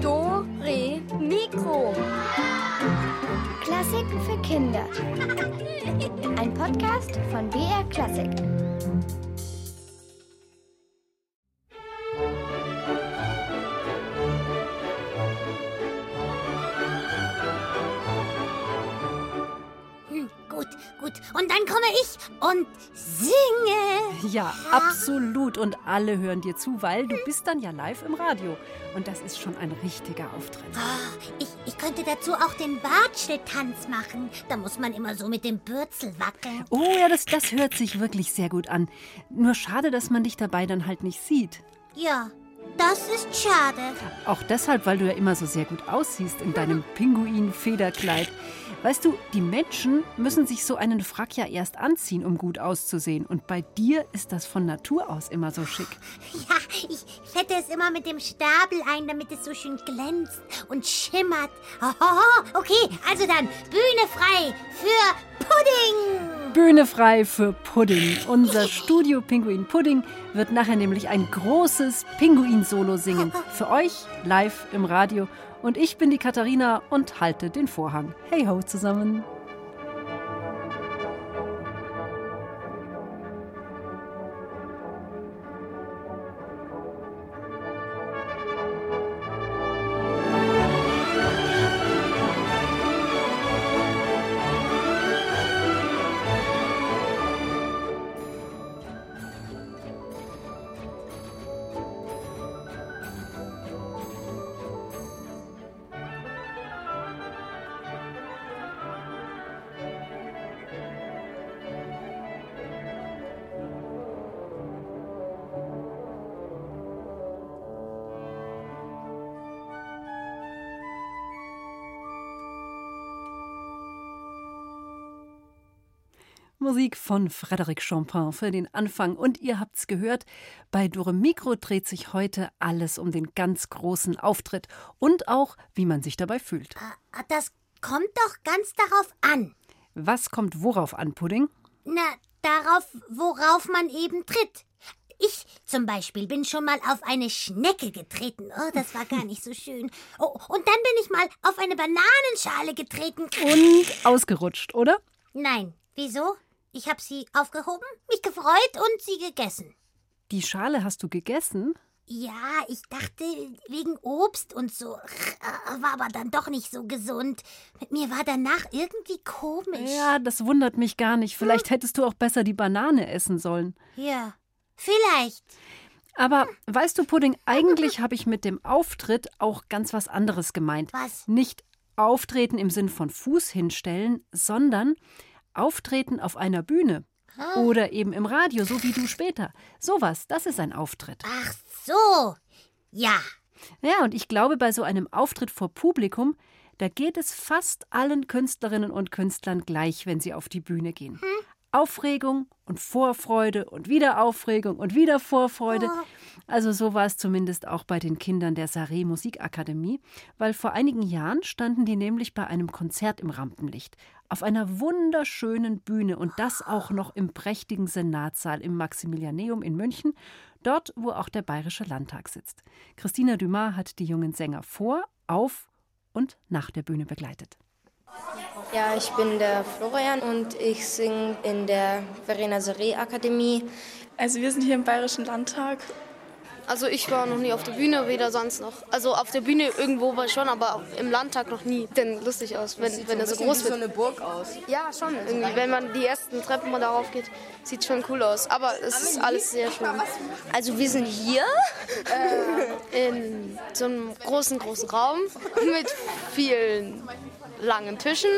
Do, Re, Mikro. Klassiken für Kinder. Ein Podcast von BR Klassik. Hm, gut, gut. Und dann komme ich und singe. Ja, absolut. Und alle hören dir zu, weil du bist dann ja live im Radio. Und das ist schon ein richtiger Auftritt. Oh, ich, ich könnte dazu auch den Bartscheltanz machen. Da muss man immer so mit dem Bürzel wackeln. Oh ja, das, das hört sich wirklich sehr gut an. Nur schade, dass man dich dabei dann halt nicht sieht. Ja, das ist schade. Auch deshalb, weil du ja immer so sehr gut aussiehst in deinem Pinguin-Federkleid. Weißt du, die Menschen müssen sich so einen Frack ja erst anziehen, um gut auszusehen. Und bei dir ist das von Natur aus immer so schick. Ja, ich fette es immer mit dem Stapel ein, damit es so schön glänzt und schimmert. Oh, okay, also dann Bühne frei für Pudding. Bühne frei für Pudding. Unser Studio Pinguin Pudding wird nachher nämlich ein großes Pinguin-Solo singen. Für euch live im Radio. Und ich bin die Katharina und halte den Vorhang. Hey ho zusammen. Musik von Frédéric Chopin für den Anfang. Und ihr habt's gehört, bei Dore Mikro dreht sich heute alles um den ganz großen Auftritt und auch, wie man sich dabei fühlt. Ah, Das kommt doch ganz darauf an. Was kommt worauf an, Pudding? Na, darauf, worauf man eben tritt. Ich zum Beispiel bin schon mal auf eine Schnecke getreten. Oh, das war gar nicht so schön. Oh, und dann bin ich mal auf eine Bananenschale getreten. Und ausgerutscht, oder? Nein, wieso? Ich habe sie aufgehoben, mich gefreut und sie gegessen. Die Schale hast du gegessen? Ja, ich dachte wegen Obst und so. War aber dann doch nicht so gesund. Mit mir war danach irgendwie komisch. Ja, das wundert mich gar nicht. Vielleicht hättest du auch besser die Banane essen sollen. Ja, vielleicht. Aber weißt du, Pudding, eigentlich habe ich mit dem Auftritt auch ganz was anderes gemeint. Was? Nicht auftreten im Sinn von Fuß hinstellen, sondern auftreten auf einer Bühne. Oder eben im Radio, so wie du später. Sowas, das ist ein Auftritt. Ach so. Ja. Ja, und ich glaube, bei so einem Auftritt vor Publikum, da geht es fast allen Künstlerinnen und Künstlern gleich, wenn sie auf die Bühne gehen. Aufregung und Vorfreude und wieder Aufregung und wieder Vorfreude. Also so war es zumindest auch bei den Kindern der Saré Musikakademie, weil vor einigen Jahren standen die nämlich bei einem Konzert im Rampenlicht auf einer wunderschönen Bühne und das auch noch im prächtigen Senatssaal im Maximilianeum in München, dort, wo auch der Bayerische Landtag sitzt. Christina Dumas hat die jungen Sänger vor, auf und nach der Bühne begleitet. Ja, ich bin der Florian und ich singe in der Verena Seré Akademie. Also wir sind hier im Bayerischen Landtag. Also ich war noch nie auf der Bühne, weder sonst noch. Also auf der Bühne irgendwo war ich schon, aber im Landtag noch nie. Denn lustig aus, wenn, wenn er so groß wird. so eine Burg aus. Ja, schon irgendwie. Wenn man die ersten Treppen mal darauf geht, sieht schon cool aus. Aber es ist alles sehr schön. Also wir sind hier äh, in so einem großen, großen Raum mit vielen langen Tischen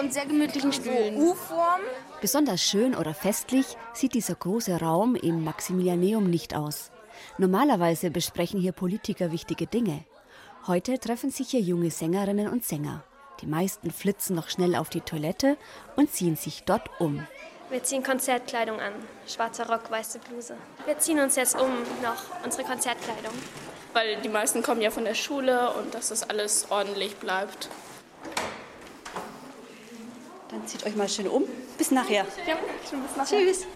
und sehr gemütlichen Stühlen. U-Form. Besonders schön oder festlich sieht dieser große Raum im Maximilianeum nicht aus. Normalerweise besprechen hier Politiker wichtige Dinge. Heute treffen sich hier junge Sängerinnen und Sänger. Die meisten flitzen noch schnell auf die Toilette und ziehen sich dort um. Wir ziehen Konzertkleidung an. Schwarzer Rock, weiße Bluse. Wir ziehen uns jetzt um noch unsere Konzertkleidung. Weil die meisten kommen ja von der Schule und dass das alles ordentlich bleibt. Dann zieht euch mal schön um. Bis nachher. Ja, schon bis nachher. Tschüss.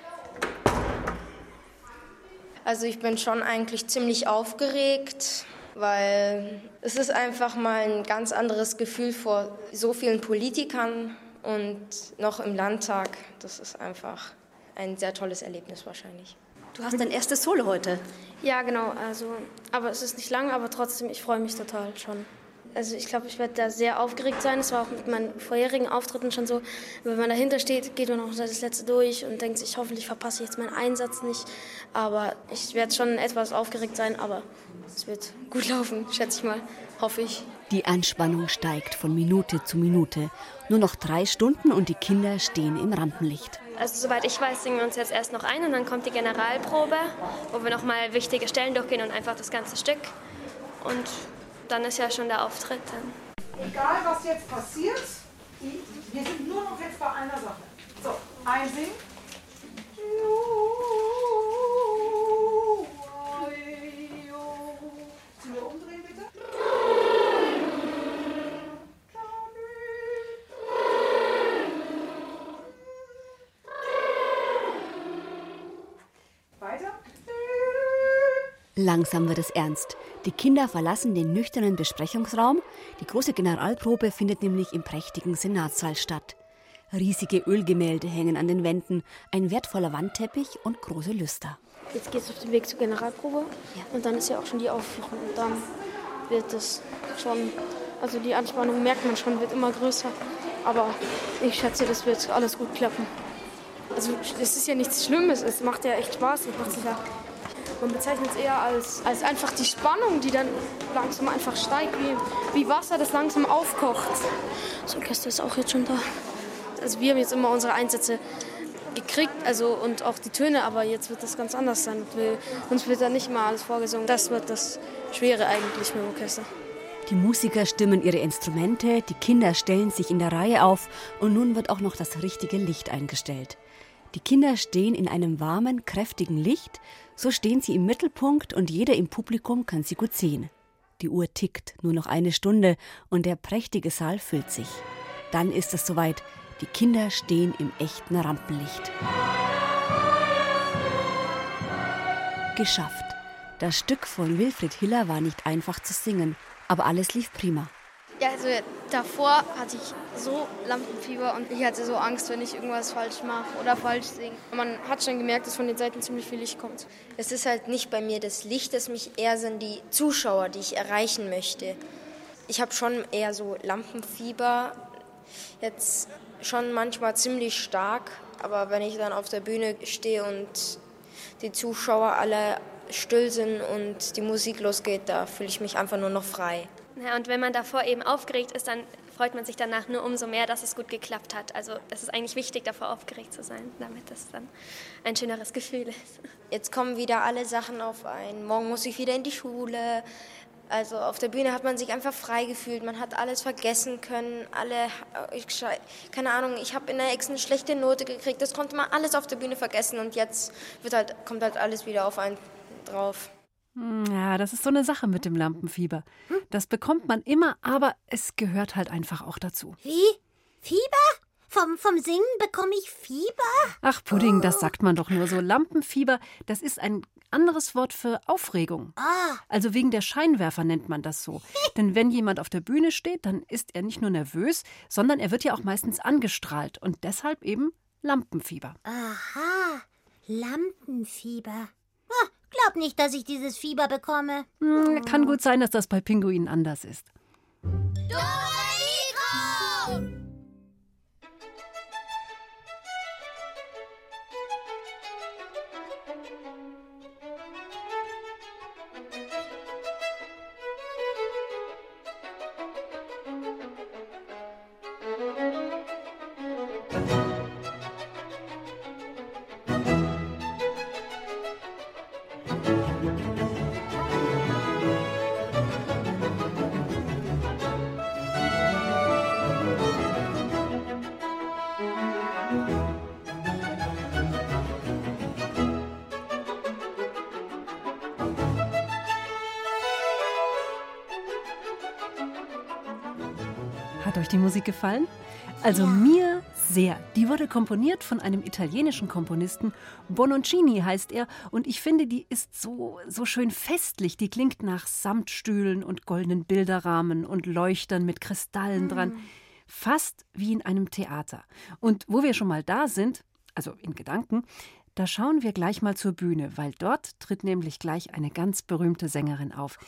Also ich bin schon eigentlich ziemlich aufgeregt, weil es ist einfach mal ein ganz anderes Gefühl vor so vielen Politikern und noch im Landtag. Das ist einfach ein sehr tolles Erlebnis wahrscheinlich. Du hast dein erstes Solo heute. Ja, genau. Also, aber es ist nicht lang, aber trotzdem, ich freue mich total schon. Also ich glaube, ich werde da sehr aufgeregt sein. Das war auch mit meinen vorherigen Auftritten schon so. Wenn man dahinter steht, geht man noch das letzte durch und denkt sich, hoffentlich verpasse ich jetzt meinen Einsatz nicht. Aber ich werde schon etwas aufgeregt sein, aber es wird gut laufen, schätze ich mal. Hoffe ich. Die Anspannung steigt von Minute zu Minute. Nur noch drei Stunden und die Kinder stehen im Rampenlicht. Also soweit ich weiß, singen wir uns jetzt erst noch ein und dann kommt die Generalprobe, wo wir nochmal wichtige Stellen durchgehen und einfach das ganze Stück. Und dann ist ja schon der Auftritt dann. Egal, was jetzt passiert, wir sind nur noch jetzt bei einer Sache. So, einsingen. Langsam wird es ernst. Die Kinder verlassen den nüchternen Besprechungsraum. Die große Generalprobe findet nämlich im prächtigen Senatssaal statt. Riesige Ölgemälde hängen an den Wänden, ein wertvoller Wandteppich und große Lüster. Jetzt geht es auf den Weg zur Generalprobe und dann ist ja auch schon die Aufführung. Und dann wird es schon, also die Anspannung merkt man schon, wird immer größer. Aber ich schätze, das wird alles gut klappen. Also es ist ja nichts Schlimmes, es macht ja echt Spaß. Es macht sich ja, man bezeichnet es eher als, als einfach die Spannung, die dann langsam einfach steigt, wie, wie Wasser, das langsam aufkocht. Das Orchester ist auch jetzt schon da. Also wir haben jetzt immer unsere Einsätze gekriegt, also und auch die Töne, aber jetzt wird das ganz anders sein. Wir, uns wird da nicht mal alles vorgesungen. Das wird das Schwere eigentlich mit dem Orchester. Die Musiker stimmen ihre Instrumente, die Kinder stellen sich in der Reihe auf und nun wird auch noch das richtige Licht eingestellt. Die Kinder stehen in einem warmen, kräftigen Licht, so stehen sie im Mittelpunkt und jeder im Publikum kann sie gut sehen. Die Uhr tickt, nur noch eine Stunde und der prächtige Saal füllt sich. Dann ist es soweit, die Kinder stehen im echten Rampenlicht. Geschafft. Das Stück von Wilfried Hiller war nicht einfach zu singen, aber alles lief prima. Ja, also davor hatte ich so Lampenfieber und ich hatte so Angst, wenn ich irgendwas falsch mache oder falsch singe. Man hat schon gemerkt, dass von den Seiten ziemlich viel Licht kommt. Es ist halt nicht bei mir das Licht, das mich eher sind die Zuschauer, die ich erreichen möchte. Ich habe schon eher so Lampenfieber, jetzt schon manchmal ziemlich stark, aber wenn ich dann auf der Bühne stehe und die Zuschauer alle still sind und die Musik losgeht, da fühle ich mich einfach nur noch frei. Ja, und wenn man davor eben aufgeregt ist, dann freut man sich danach nur umso mehr, dass es gut geklappt hat. Also es ist eigentlich wichtig, davor aufgeregt zu sein, damit es dann ein schöneres Gefühl ist. Jetzt kommen wieder alle Sachen auf ein. Morgen muss ich wieder in die Schule. Also auf der Bühne hat man sich einfach frei gefühlt. Man hat alles vergessen können. Alle, ich, keine Ahnung, ich habe in der Ex eine schlechte Note gekriegt. Das konnte man alles auf der Bühne vergessen und jetzt wird halt, kommt halt alles wieder auf einen drauf. Hm, Ja, das ist so eine Sache mit dem Lampenfieber. Das bekommt man immer, aber es gehört halt einfach auch dazu. Wie? Fieber? Vom, vom Singen bekomme ich Fieber? Ach, Pudding, das sagt man doch nur so. Lampenfieber, das ist ein anderes Wort für Aufregung. Ah, Also wegen der Scheinwerfer nennt man das so. Denn wenn jemand auf der Bühne steht, dann ist er nicht nur nervös, sondern er wird ja auch meistens angestrahlt und deshalb eben Lampenfieber. aha. Lampenfieber. Glaub nicht, dass ich dieses Fieber bekomme. Hm, Kann gut sein, dass das bei Pinguinen anders ist. Hat die Musik gefallen? Also mir sehr. Die wurde komponiert von einem italienischen Komponisten. Bononcini heißt er. Und ich finde, die ist so, so schön festlich. Die klingt nach Samtstühlen und goldenen Bilderrahmen und Leuchtern mit Kristallen dran. Mm. Fast wie in einem Theater. Und wo wir schon mal da sind, also in Gedanken, da schauen wir gleich mal zur Bühne, weil dort tritt nämlich gleich eine ganz berühmte Sängerin auf.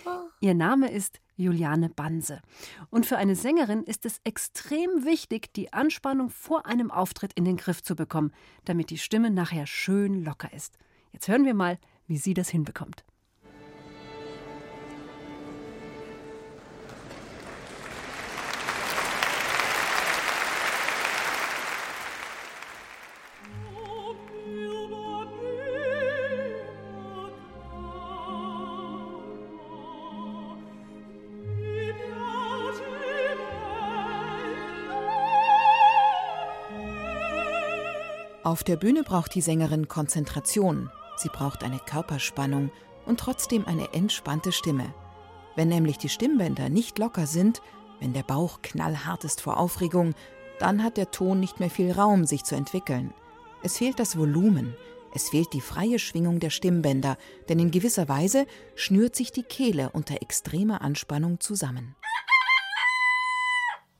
Ihr Name ist Juliane Banse. Und für eine Sängerin ist es extrem wichtig, die Anspannung vor einem Auftritt in den Griff zu bekommen, damit die Stimme nachher schön locker ist. Jetzt hören wir mal, wie sie das hinbekommt. Auf der Bühne braucht die Sängerin Konzentration, sie braucht eine Körperspannung und trotzdem eine entspannte Stimme. Wenn nämlich die Stimmbänder nicht locker sind, wenn der Bauch knallhart ist vor Aufregung, dann hat der Ton nicht mehr viel Raum, sich zu entwickeln. Es fehlt das Volumen, es fehlt die freie Schwingung der Stimmbänder, denn in gewisser Weise schnürt sich die Kehle unter extremer Anspannung zusammen.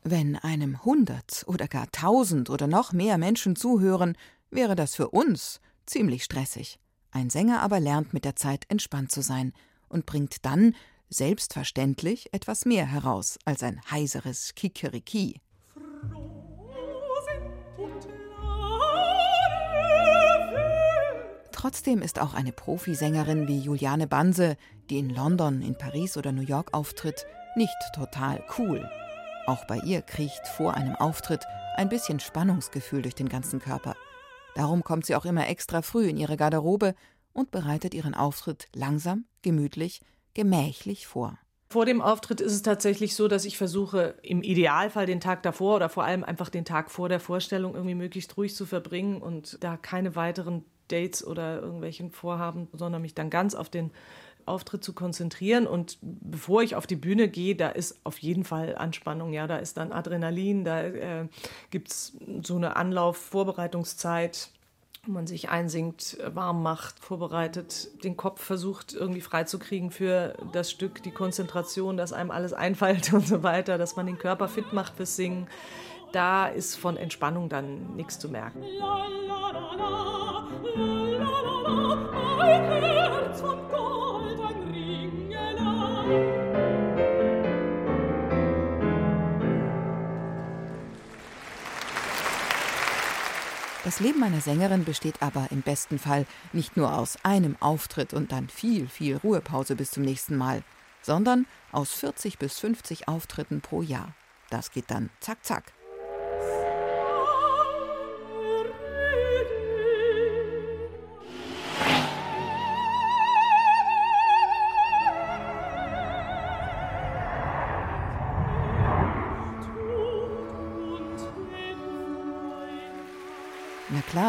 Wenn einem hundert oder gar tausend oder noch mehr Menschen zuhören, wäre das für uns ziemlich stressig. Ein Sänger aber lernt mit der Zeit entspannt zu sein und bringt dann selbstverständlich etwas mehr heraus als ein heiseres Kikeriki. Trotzdem ist auch eine Profisängerin wie Juliane Banse, die in London, in Paris oder New York auftritt, nicht total cool. Auch bei ihr kriecht vor einem Auftritt ein bisschen Spannungsgefühl durch den ganzen Körper. Darum kommt sie auch immer extra früh in ihre Garderobe und bereitet ihren Auftritt langsam, gemütlich, gemächlich vor. Vor dem Auftritt ist es tatsächlich so, dass ich versuche, im Idealfall den Tag davor oder vor allem einfach den Tag vor der Vorstellung irgendwie möglichst ruhig zu verbringen und da keine weiteren Dates oder irgendwelchen Vorhaben, sondern mich dann ganz auf den Auftritt zu konzentrieren. Und bevor ich auf die Bühne gehe, da ist auf jeden Fall Anspannung. Ja, da ist dann Adrenalin, da äh, gibt es so eine Anlauf-Vorbereitungszeit wo man sich einsingt, warm macht, vorbereitet, den Kopf versucht irgendwie freizukriegen für das Stück, die Konzentration, dass einem alles einfällt und so weiter, dass man den Körper fit macht fürs Singen. Da ist von Entspannung dann nichts zu merken. La, la, la, Das Leben einer Sängerin besteht aber im besten Fall nicht nur aus einem Auftritt und dann viel, viel Ruhepause bis zum nächsten Mal, sondern aus 40 bis 50 Auftritten pro Jahr. Das geht dann zack, zack.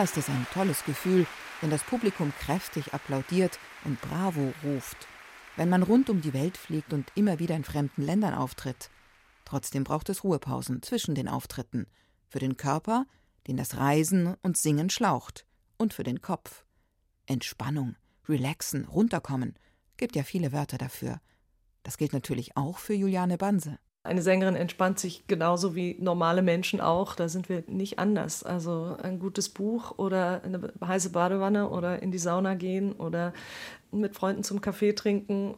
Ist es ein tolles Gefühl, wenn das Publikum kräftig applaudiert und Bravo ruft, wenn man rund um die Welt fliegt und immer wieder in fremden Ländern auftritt. Trotzdem braucht es Ruhepausen zwischen den Auftritten, für den Körper, den das Reisen und Singen schlaucht, und für den Kopf. Entspannung, relaxen, runterkommen, gibt ja viele Wörter dafür. Das gilt natürlich auch für Juliane Banse. Eine Sängerin entspannt sich genauso wie normale Menschen auch. Da sind wir nicht anders. Also ein gutes Buch oder eine heiße Badewanne oder in die Sauna gehen oder mit Freunden zum Kaffee trinken.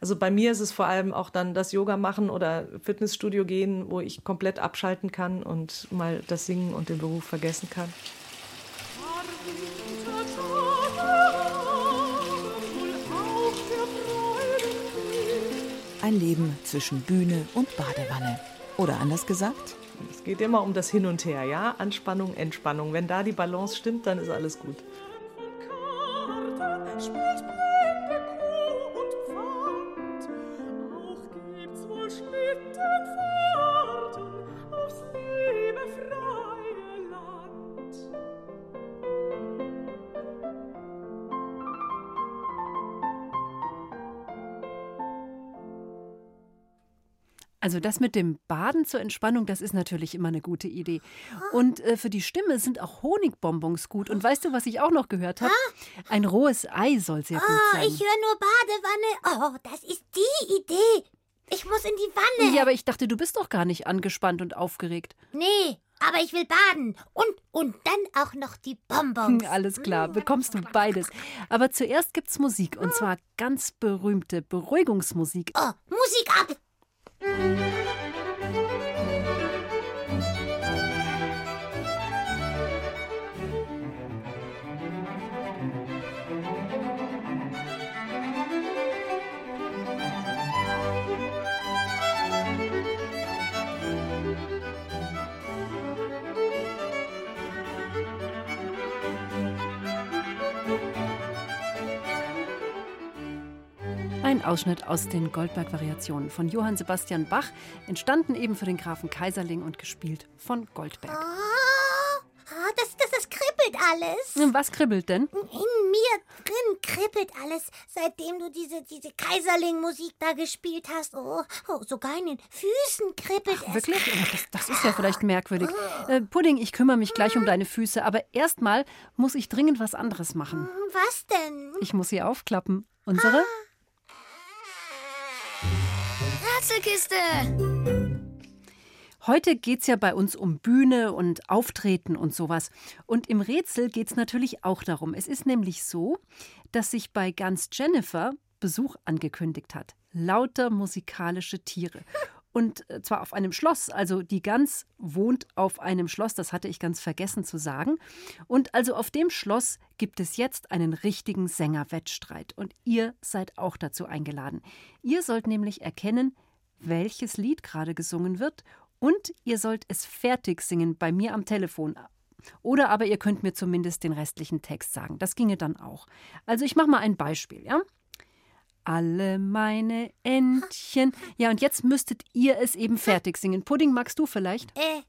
Also bei mir ist es vor allem auch dann das Yoga machen oder Fitnessstudio gehen, wo ich komplett abschalten kann und mal das Singen und den Beruf vergessen kann. Ein Leben zwischen Bühne und Badewanne. Oder anders gesagt? Es geht immer um das Hin und Her, ja? Anspannung, Entspannung. Wenn da die Balance stimmt, dann ist alles gut. Also das mit dem Baden zur Entspannung, das ist natürlich immer eine gute Idee. Und äh, für die Stimme sind auch Honigbonbons gut. Und weißt du, was ich auch noch gehört habe? Ein rohes Ei soll sehr gut Oh, sein. ich höre nur Badewanne. Oh, das ist die Idee. Ich muss in die Wanne. Ja, aber ich dachte, du bist doch gar nicht angespannt und aufgeregt. Nee, aber ich will baden. Und, und dann auch noch die Bonbons. Alles klar, bekommst du beides. Aber zuerst gibt's Musik und zwar ganz berühmte Beruhigungsmusik. Oh, Musik ab. Música Ein Ausschnitt aus den Goldberg-Variationen von Johann Sebastian Bach, entstanden eben für den Grafen Kaiserling und gespielt von Goldberg. Ah, das, das, das kribbelt alles. Was kribbelt denn? In mir drin kribbelt alles, seitdem du diese, diese Kaiserling-Musik da gespielt hast. Oh, oh, sogar in den Füßen kribbelt es. Wirklich? Oh, Das, das ist ja vielleicht merkwürdig. Äh, Pudding, ich kümmere mich gleich um deine Füße, aber erstmal muss ich dringend was anderes machen. Was denn? Ich muss sie aufklappen. Unsere? Rätselkiste! Heute geht's ja bei uns um Bühne und Auftreten und sowas. Und im Rätsel geht's natürlich auch darum. Es ist nämlich so, dass sich bei ganz Jennifer Besuch angekündigt hat. Lauter musikalische Tiere. Und äh, zwar auf einem Schloss. Also die Gans wohnt auf einem Schloss, das hatte ich ganz vergessen zu sagen. Und also auf dem Schloss gibt es jetzt einen richtigen Sängerwettstreit. Und ihr seid auch dazu eingeladen. Ihr sollt nämlich erkennen, welches Lied gerade gesungen wird und ihr sollt es fertig singen bei mir am Telefon. Oder aber ihr könnt mir zumindest den restlichen Text sagen. Das ginge dann auch. Also ich mache mal ein Beispiel, ja? Alle meine Entchen. Ja, und jetzt müsstet ihr es eben fertig singen. Pudding, magst du vielleicht? Äh,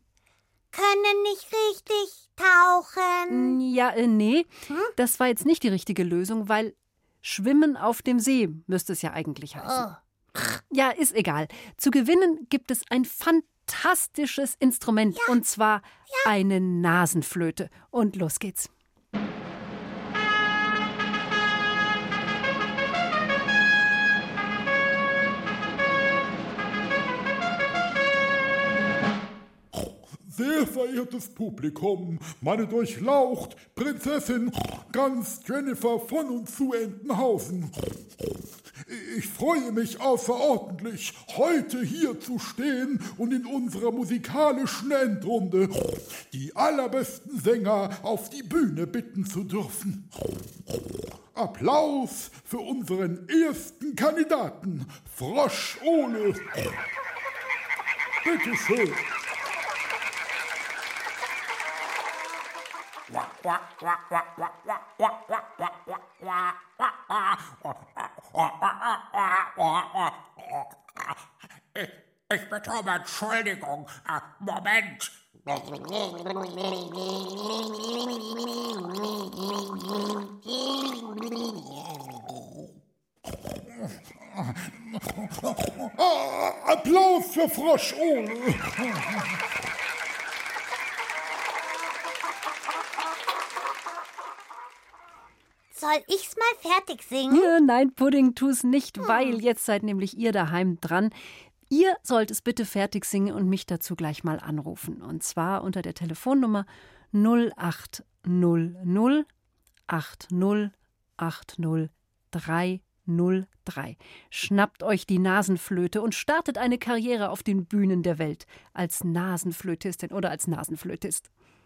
können nicht richtig tauchen. Ja, äh, nee. Das war jetzt nicht die richtige Lösung, weil Schwimmen auf dem See müsste es ja eigentlich heißen. Ja, ist egal. Zu gewinnen gibt es ein fantastisches Instrument und zwar eine Nasenflöte. Und los geht's. Sehr verehrtes Publikum, meine durchlaucht Prinzessin ganz Jennifer von und zu Entenhausen. Ich freue mich außerordentlich, heute hier zu stehen und in unserer musikalischen Endrunde die allerbesten Sänger auf die Bühne bitten zu dürfen. Applaus für unseren ersten Kandidaten, Frosch Ole. Bitte schön. Ich, ich bitte um Entschuldigung. Ah, Moment. Ah, Applaus für Frosch Ole. Soll ich's mal fertig singen? Ja, nein, Pudding, tu's nicht, weil jetzt seid nämlich ihr daheim dran. Ihr sollt es bitte fertig singen und mich dazu gleich mal anrufen. Und zwar unter der Telefonnummer 0800 80 80 303. Schnappt euch die Nasenflöte und startet eine Karriere auf den Bühnen der Welt als Nasenflötistin oder als Nasenflötist.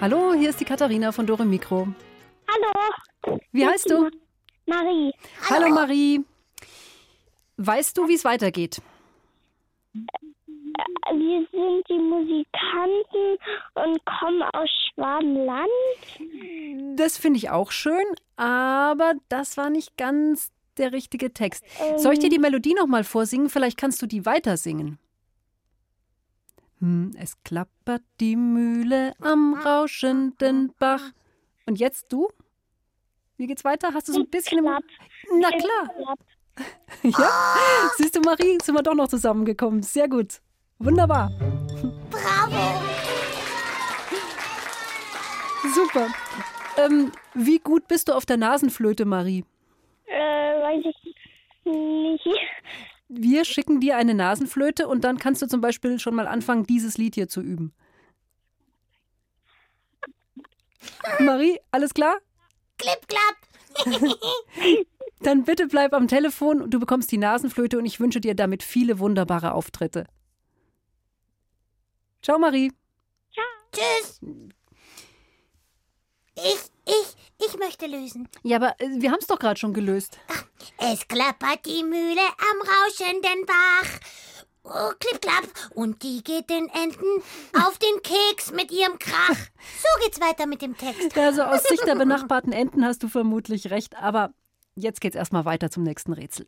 Hallo, hier ist die Katharina von Dore Mikro. Hallo. Wie heißt du? Marie. Hallo Marie. Weißt du, wie es weitergeht? wir sind die Musikanten und kommen aus Schwabenland. Das finde ich auch schön, aber das war nicht ganz der richtige Text. Soll ich dir die Melodie noch mal vorsingen? Vielleicht kannst du die weiter singen. Hm, es klappert die Mühle am rauschenden Bach. Und jetzt du? Wie geht's weiter? Hast du so ein bisschen im... Na klar. Ja, siehst du, Marie, sind wir doch noch zusammengekommen. Sehr gut. Wunderbar. Bravo! Super. Ähm, wie gut bist du auf der Nasenflöte, Marie? Äh, weiß ich nicht. Wir schicken dir eine Nasenflöte und dann kannst du zum Beispiel schon mal anfangen, dieses Lied hier zu üben. Marie, alles klar? Klipp, klapp. Dann bitte bleib am Telefon und du bekommst die Nasenflöte und ich wünsche dir damit viele wunderbare Auftritte. Ciao, Marie. Tschüss. Ich, ich, ich möchte lösen. Ja, aber äh, wir haben es doch gerade schon gelöst. Es klappert die Mühle am rauschenden Bach. Oh, klipp, klapp. Und die geht den Enten auf den Keks mit ihrem Krach. So geht's weiter mit dem Text. Also aus Sicht der benachbarten Enten hast du vermutlich recht, aber jetzt geht's erstmal weiter zum nächsten Rätsel.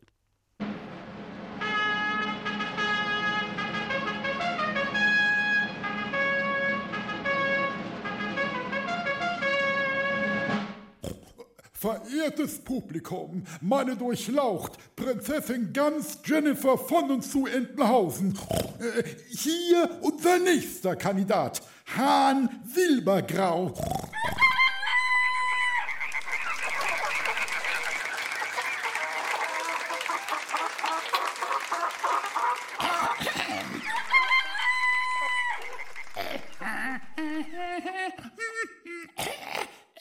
Verehrtes Publikum, meine durchlaucht Prinzessin Gans Jennifer von und zu Entenhausen. Äh, hier unser nächster Kandidat, Hahn Silbergrau.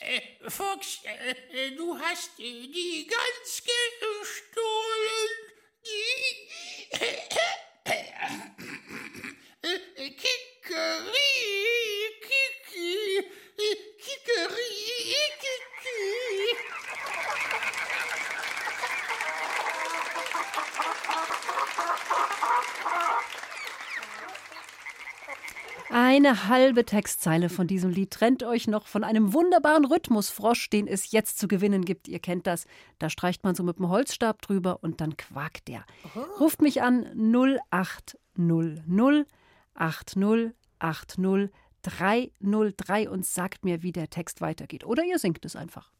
Äh, Fuchs, du hast äh, die Gans gestohlen. Die Eine halbe Textzeile von diesem Lied trennt euch noch von einem wunderbaren Rhythmusfrosch, den es jetzt zu gewinnen gibt. Ihr kennt das. Da streicht man so mit dem Holzstab drüber und dann quakt der. Ruft mich an 0800 80 80 303 und sagt mir, wie der Text weitergeht. Oder ihr singt es einfach.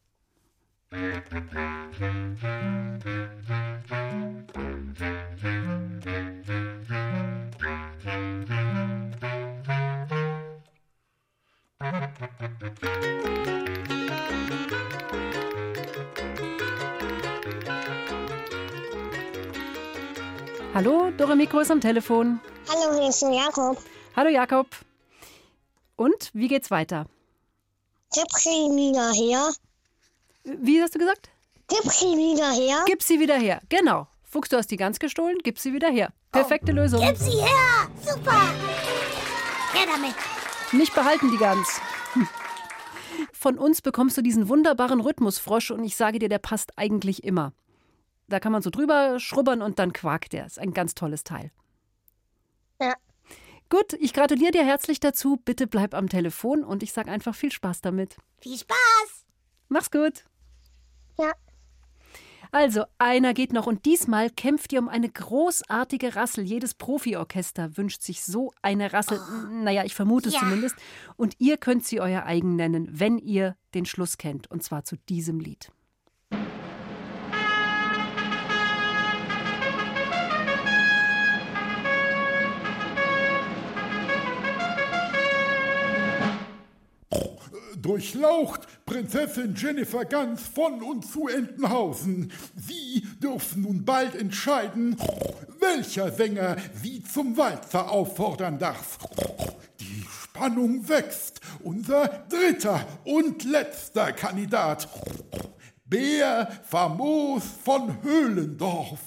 Hallo, Doremiko ist am Telefon. Hallo, hier ist Jakob. Hallo Jakob. Und wie geht's weiter? Gib sie wieder her. Wie hast du gesagt? Gib sie wieder her. Gib sie wieder her. Genau. Fuchs, du hast die Gans gestohlen, gib sie wieder her. Perfekte Lösung. Gib sie her. Super. Her damit. Nicht behalten die Gans. Von uns bekommst du diesen wunderbaren Rhythmusfrosch und ich sage dir, der passt eigentlich immer. Da kann man so drüber schrubbern und dann quakt der. Ist ein ganz tolles Teil. Ja. Gut, ich gratuliere dir herzlich dazu. Bitte bleib am Telefon und ich sage einfach viel Spaß damit. Viel Spaß. Mach's gut. Ja. Also, einer geht noch und diesmal kämpft ihr um eine großartige Rassel. Jedes Profiorchester wünscht sich so eine Rassel. Naja, ich vermute es Ja. zumindest. Und ihr könnt sie euer eigen nennen, wenn ihr den Schluss kennt. Und zwar zu diesem Lied. Durchlaucht Prinzessin Jennifer Gans von und zu Entenhausen. Sie dürfen nun bald entscheiden, welcher Sänger sie zum Walzer auffordern darf. Die Spannung wächst. Unser dritter und letzter Kandidat. Bär Famos von Höhlendorf.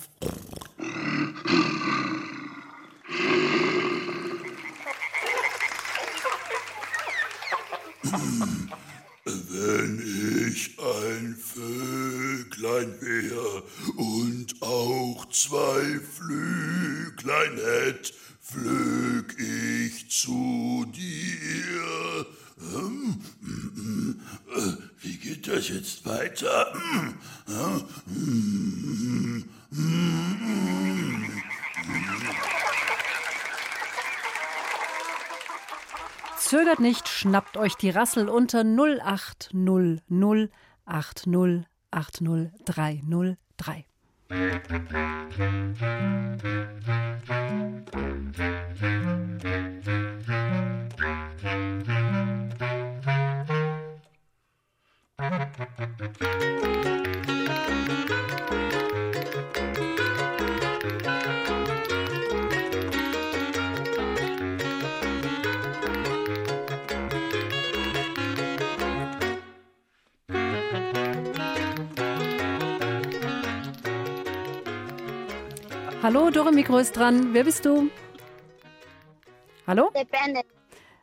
Wenn ich ein Vöglein wär und auch zwei Flüglein hätt, flög ich zu dir. Hm, hm, hm, Wie geht das jetzt weiter? Zögert nicht, schnappt euch die Rassel unter 0800 80 80 303. Hallo, Dore Mikro ist dran. Wer bist du? Hallo? Der Bennett.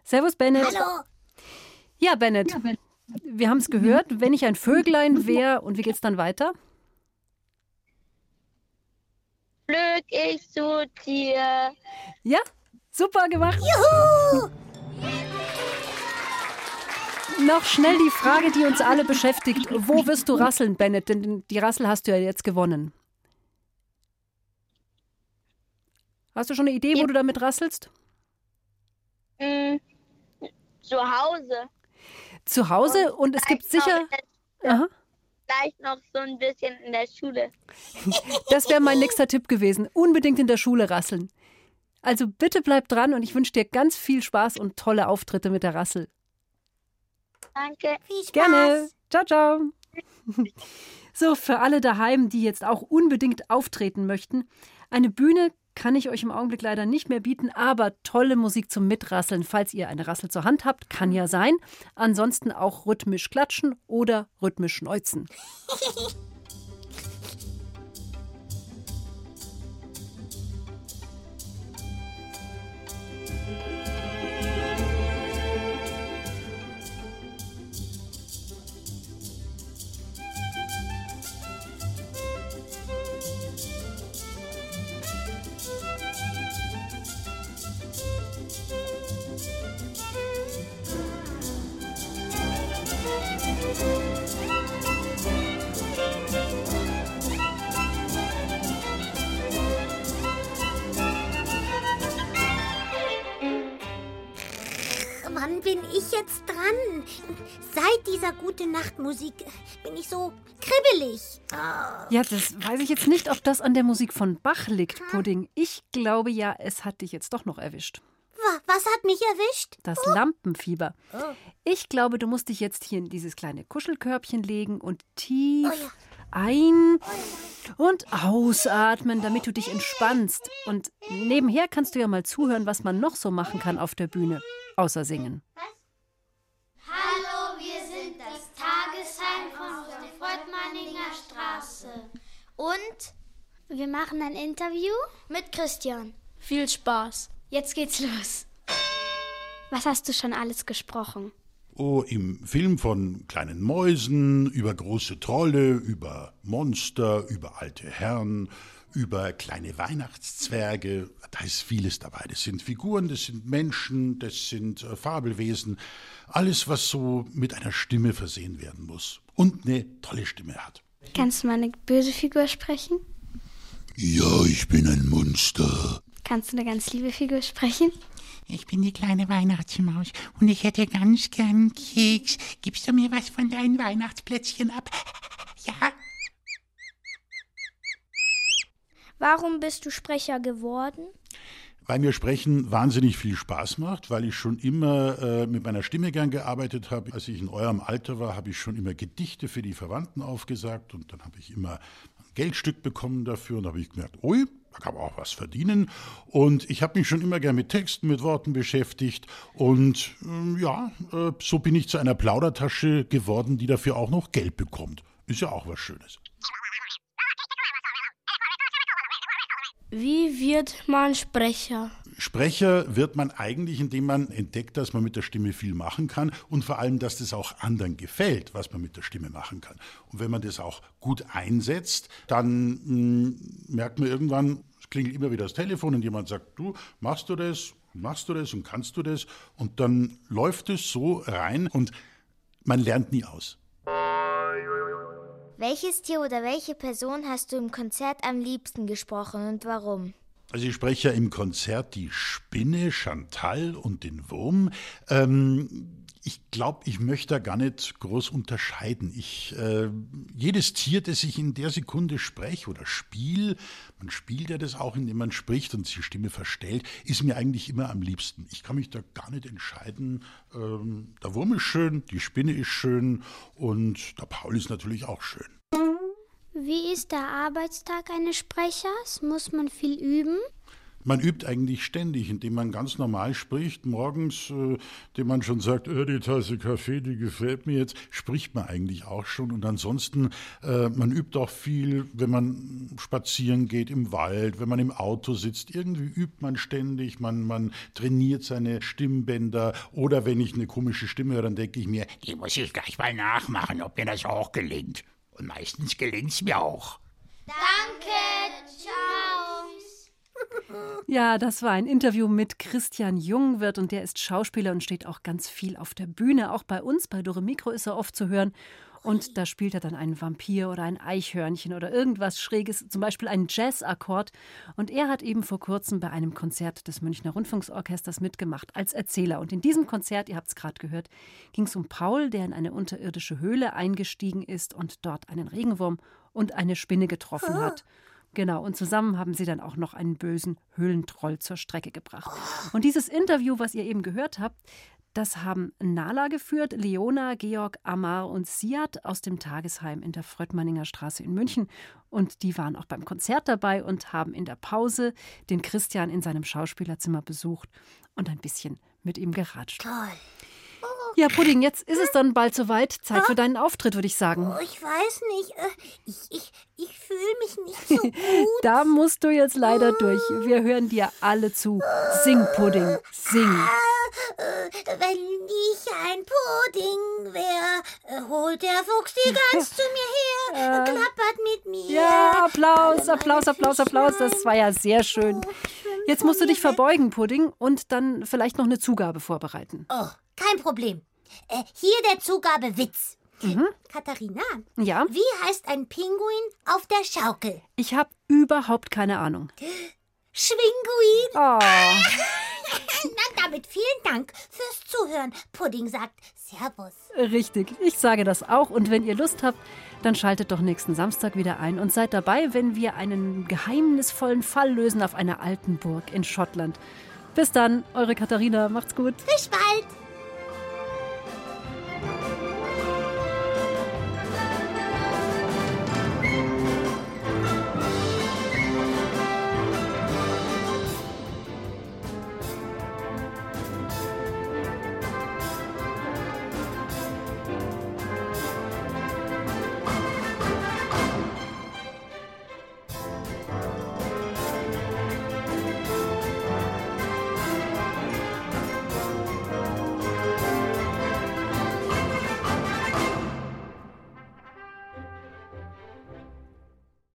Servus, Bennett. Hallo. Ja, Bennett. Wir haben es gehört. Wenn ich ein Vöglein wäre, und wie geht's dann weiter? Flög ich zu dir. Ja, super gemacht. Juhu! Noch schnell die Frage, die uns alle beschäftigt. Wo wirst du rasseln, Bennett? Denn die Rassel hast du ja jetzt gewonnen. Hast du schon eine Idee, wo du damit rasselst? Mm, zu Hause. Zu Hause und es gibt sicher. Aha. Vielleicht noch so ein bisschen in der Schule. Das wäre mein nächster Tipp gewesen. Unbedingt in der Schule rasseln. Also bitte bleib dran und ich wünsche dir ganz viel Spaß und tolle Auftritte mit der Rassel. Danke. Viel Spaß. Gerne. Ciao, ciao. So, für alle daheim, die jetzt auch unbedingt auftreten möchten, eine Bühne kann ich euch im Augenblick leider nicht mehr bieten, aber tolle Musik zum Mitrasseln, falls ihr eine Rassel zur Hand habt, kann ja sein. Ansonsten auch rhythmisch klatschen oder rhythmisch schneuzen. dieser gute Nachtmusik bin ich so kribbelig. Ah. Ja, das weiß ich jetzt nicht, ob das an der Musik von Bach liegt, Pudding. Ich glaube ja, es hat dich jetzt doch noch erwischt. Wa- Was hat mich erwischt? Das Lampenfieber. Oh. Ich glaube, du musst dich jetzt hier in dieses kleine Kuschelkörbchen legen und tief Oh ja. ein- und ausatmen, damit du dich entspannst. Und nebenher kannst du ja mal zuhören, was man noch so machen kann auf der Bühne, außer singen. Hallo, wir sind das Tagesheim von der Freudmanninger Straße. Und wir machen ein Interview mit Christian. Viel Spaß. Jetzt geht's los. Was hast du schon alles gesprochen? Oh, im Film von kleinen Mäusen, über große Trolle, über Monster, über alte Herren, über kleine Weihnachtszwerge. Da ist vieles dabei. Das sind Figuren, das sind Menschen, das sind äh, Fabelwesen. Alles, was so mit einer Stimme versehen werden muss. Und eine tolle Stimme hat. Kannst du mal eine böse Figur sprechen? Ja, ich bin ein Monster. Kannst du eine ganz liebe Figur sprechen? Ich bin die kleine Weihnachtsmaus und ich hätte ganz gern Keks. Gibst du mir was von deinen Weihnachtsplätzchen ab? Ja? Warum bist du Sprecher geworden? Weil mir Sprechen wahnsinnig viel Spaß macht, weil ich schon immer äh, mit meiner Stimme gern gearbeitet habe. Als ich in eurem Alter war, habe ich schon immer Gedichte für die Verwandten aufgesagt und dann habe ich immer ein Geldstück bekommen dafür und habe ich gemerkt, ui, da kann man auch was verdienen. Und ich habe mich schon immer gern mit Texten, mit Worten beschäftigt und ähm, ja, äh, so bin ich zu einer Plaudertasche geworden, die dafür auch noch Geld bekommt. Ist ja auch was Schönes. Wie wird man Sprecher? Sprecher wird man eigentlich, indem man entdeckt, dass man mit der Stimme viel machen kann und vor allem, dass das auch anderen gefällt, was man mit der Stimme machen kann. Und wenn man das auch gut einsetzt, dann mh, hm, merkt man irgendwann, es klingelt immer wieder das Telefon und jemand sagt, du, machst du das? Machst du das und kannst du das? Und dann läuft es so rein und man lernt nie aus. Welches Tier oder welche Person hast du im Konzert am liebsten gesprochen und warum? Also ich spreche ja im Konzert die Spinne, Chantal und den Wurm. Ähm, ich glaube, ich möchte da gar nicht groß unterscheiden. Ich, äh, jedes Tier, das ich in der Sekunde spreche oder spiele, man spielt ja das auch, indem man spricht und die Stimme verstellt, ist mir eigentlich immer am liebsten. Ich kann mich da gar nicht entscheiden. Ähm, der Wurm ist schön, die Spinne ist schön und der Paul ist natürlich auch schön. Wie ist der Arbeitstag eines Sprechers? Muss man viel üben? Man übt eigentlich ständig, indem man ganz normal spricht. Morgens, äh, indem man schon sagt, äh, die Tasse Kaffee, die gefällt mir jetzt, spricht man eigentlich auch schon. Und ansonsten, äh, man übt auch viel, wenn man spazieren geht im Wald, wenn man im Auto sitzt. Irgendwie übt man ständig, man, man trainiert seine Stimmbänder. Oder wenn ich eine komische Stimme höre, dann denke ich mir, die muss ich gleich mal nachmachen, ob mir das auch gelingt. Und meistens gelingt es mir auch. Danke, ciao. Ja, das war ein Interview mit Christian Jungwirth und der ist Schauspieler und steht auch ganz viel auf der Bühne. Auch bei uns, bei Dore Mikro ist er oft zu hören. Und da spielt er dann einen Vampir oder ein Eichhörnchen oder irgendwas Schräges, zum Beispiel einen Jazzakkord. Und er hat eben vor kurzem bei einem Konzert des Münchner Rundfunksorchesters mitgemacht als Erzähler. Und in diesem Konzert, ihr habt es gerade gehört, ging es um Paul, der in eine unterirdische Höhle eingestiegen ist und dort einen Regenwurm und eine Spinne getroffen hat. Genau, und zusammen haben sie dann auch noch einen bösen Höhlentroll zur Strecke gebracht. Und dieses Interview, was ihr eben gehört habt, das haben Nala geführt, Leona, Georg, Amar und Siad aus dem Tagesheim in der Fröttmanninger Straße in München. Und die waren auch beim Konzert dabei und haben in der Pause den Christian in seinem Schauspielerzimmer besucht und ein bisschen mit ihm geratscht. Toll. Ja, Pudding, jetzt ist es dann bald soweit. Zeit für deinen Auftritt, würde ich sagen. Oh, ich weiß nicht. Äh, ich, ich, ich fühle mich nicht so gut. da musst du jetzt leider durch. Wir hören dir alle zu. Sing, Pudding, sing. Äh, wenn ich ein Pudding wäre, holt der Fuchs die Gans zu mir her, klappert mit mir. Ja, Applaus, Applaus, Applaus, Applaus. Das war ja sehr schön. Jetzt musst du dich verbeugen, Pudding, und dann vielleicht noch eine Zugabe vorbereiten. Oh, kein Problem. Äh, hier der Zugabewitz. Mhm. Katharina, ja? wie heißt ein Pinguin auf der Schaukel? Ich habe überhaupt keine Ahnung. Schwinguin. Oh. Na, damit vielen Dank fürs Zuhören. Pudding sagt Servus. Richtig, ich sage das auch. Und wenn ihr Lust habt, dann schaltet doch nächsten Samstag wieder ein und seid dabei, wenn wir einen geheimnisvollen Fall lösen auf einer alten Burg in Schottland. Bis dann, eure Katharina. Macht's gut. Bis bald.